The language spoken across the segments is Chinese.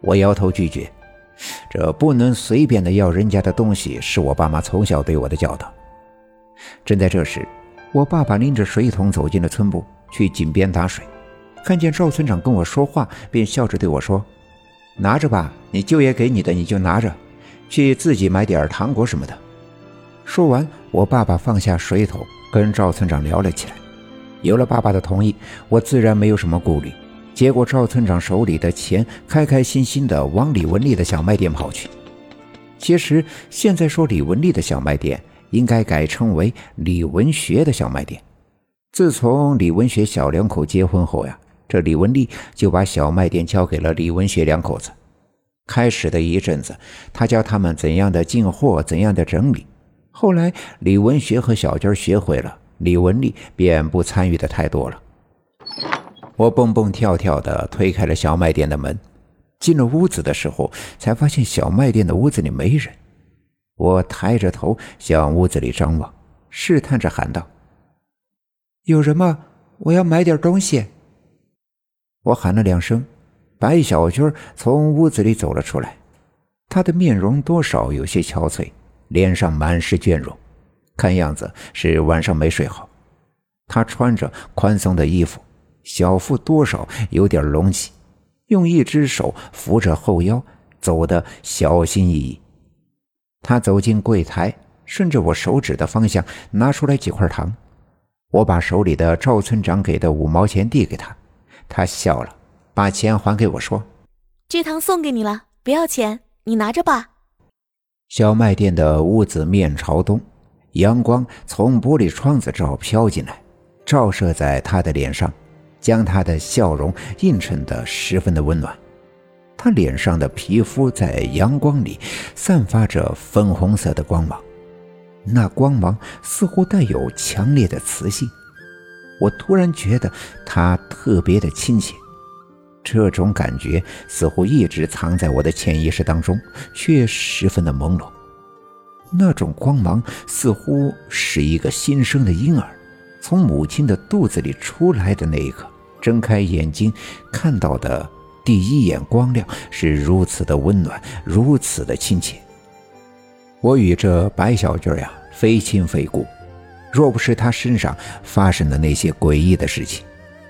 我摇头拒绝，这不能随便的要人家的东西，是我爸妈从小对我的教导。正在这时，我爸爸拎着水桶走进了村部，去井边打水，看见赵村长跟我说话，便笑着对我说：“拿着吧，你舅爷给你的，你就拿着，去自己买点糖果什么的。”说完，我爸爸放下水桶，跟赵村长聊了起来。有了爸爸的同意，我自然没有什么顾虑。接过赵村长手里的钱，开开心心地往李文丽的小卖店跑去。其实现在说李文丽的小卖店，应该改称为李文学的小卖店。自从李文学小两口结婚后呀，这李文丽就把小卖店交给了李文学两口子。开始的一阵子，他教他们怎样的进货，怎样的整理。后来李文学和小娟学会了，李文丽便不参与的太多了。我蹦蹦跳跳的推开了小卖店的门，进了屋子的时候，才发现小卖店的屋子里没人。我抬着头向屋子里张望，试探着喊道：“有人吗？我要买点东西。”我喊了两声，白小军从屋子里走了出来。他的面容多少有些憔悴，脸上满是倦容，看样子是晚上没睡好。他穿着宽松的衣服。小腹多少有点隆起，用一只手扶着后腰，走得小心翼翼。他走进柜台，顺着我手指的方向拿出来几块糖。我把手里的赵村长给的五毛钱递给他，他笑了，把钱还给我，说：“这糖送给你了，不要钱，你拿着吧。”小卖店的屋子面朝东，阳光从玻璃窗子照飘进来，照射在他的脸上。将他的笑容映衬得十分的温暖，他脸上的皮肤在阳光里散发着粉红色的光芒，那光芒似乎带有强烈的磁性。我突然觉得他特别的亲切，这种感觉似乎一直藏在我的潜意识当中，却十分的朦胧。那种光芒似乎是一个新生的婴儿从母亲的肚子里出来的那一刻。睁开眼睛，看到的第一眼光亮是如此的温暖，如此的亲切。我与这白小军呀，非亲非故。若不是他身上发生的那些诡异的事情，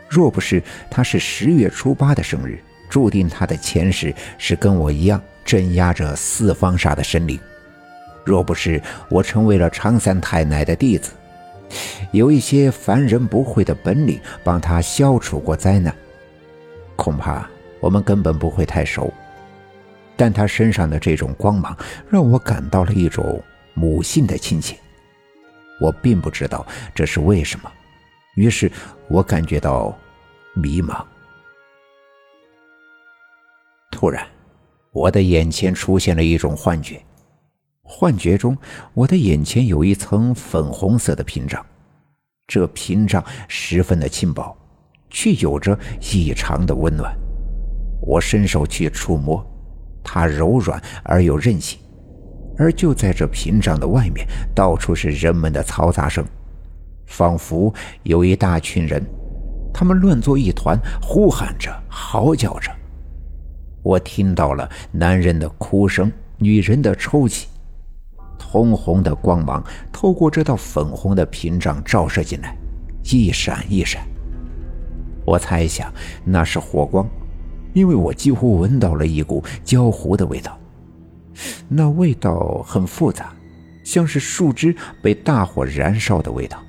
若不是他是十月初八的生日，注定他的前世是跟我一样镇压着四方煞的神灵。若不是我成为了常三太奶的弟子。有一些凡人不会的本领，帮他消除过灾难，恐怕我们根本不会太熟。但他身上的这种光芒，让我感到了一种母性的亲切。我并不知道这是为什么，于是我感觉到迷茫。突然，我的眼前出现了一种幻觉。幻觉中，我的眼前有一层粉红色的屏障，这屏障十分的轻薄，却有着异常的温暖。我伸手去触摸，它柔软而又韧性。而就在这屏障的外面，到处是人们的嘈杂声，仿佛有一大群人，他们乱作一团，呼喊着，嚎叫着。我听到了男人的哭声，女人的抽泣。通红的光芒透过这道粉红的屏障照射进来，一闪一闪。我猜想那是火光，因为我几乎闻到了一股焦糊的味道。那味道很复杂，像是树枝被大火燃烧的味道。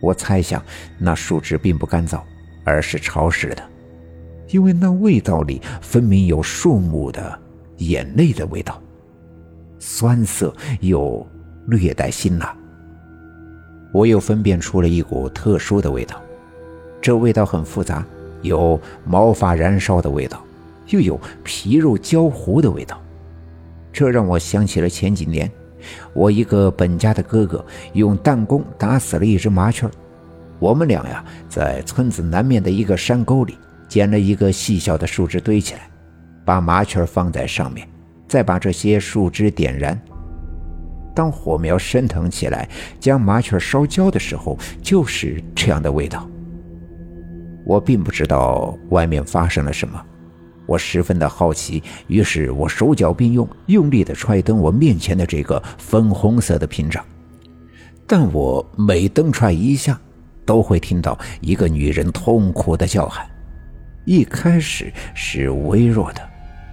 我猜想那树枝并不干燥，而是潮湿的，因为那味道里分明有树木的眼泪的味道。酸涩又略带辛辣，我又分辨出了一股特殊的味道。这味道很复杂，有毛发燃烧的味道，又有皮肉焦糊的味道。这让我想起了前几年，我一个本家的哥哥用弹弓打死了一只麻雀。我们俩呀，在村子南面的一个山沟里捡了一个细小的树枝堆起来，把麻雀放在上面。再把这些树枝点燃，当火苗升腾起来，将麻雀烧焦的时候，就是这样的味道。我并不知道外面发生了什么，我十分的好奇，于是我手脚并用，用力的踹蹬我面前的这个粉红色的屏障。但我每蹬踹一下，都会听到一个女人痛苦的叫喊。一开始是微弱的，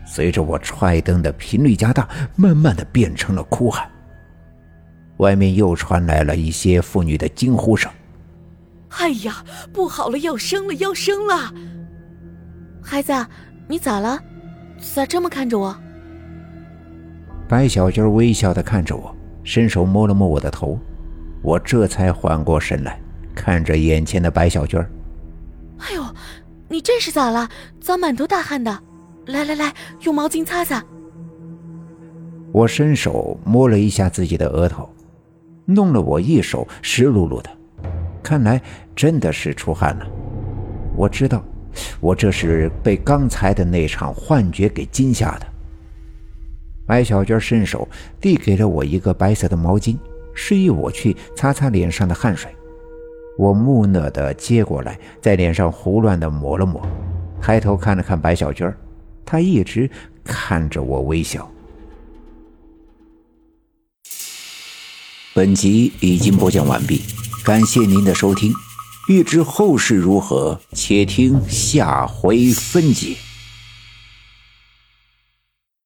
随着我踹灯的频率加大，慢慢的变成了哭喊。外面又传来了一些妇女的惊呼声：“哎呀，不好了，要生了，要生了！孩子。”你咋了？咋这么看着我？白小军微笑的看着我，伸手摸了摸我的头，我这才缓过神来，看着眼前的白小娟。哎呦，你这是咋了？咋满头大汗的？来来来，用毛巾擦擦。我伸手摸了一下自己的额头，弄了我一手湿漉漉的，看来真的是出汗了。我知道。我这是被刚才的那场幻觉给惊吓的。白小娟伸手递给了我一个白色的毛巾，示意我去擦擦脸上的汗水。我木讷的接过来，在脸上胡乱的抹了抹，抬头看了看白小娟，他一直看着我微笑。本集已经播讲完毕，感谢您的收听。欲知后事如何，且听下回分解。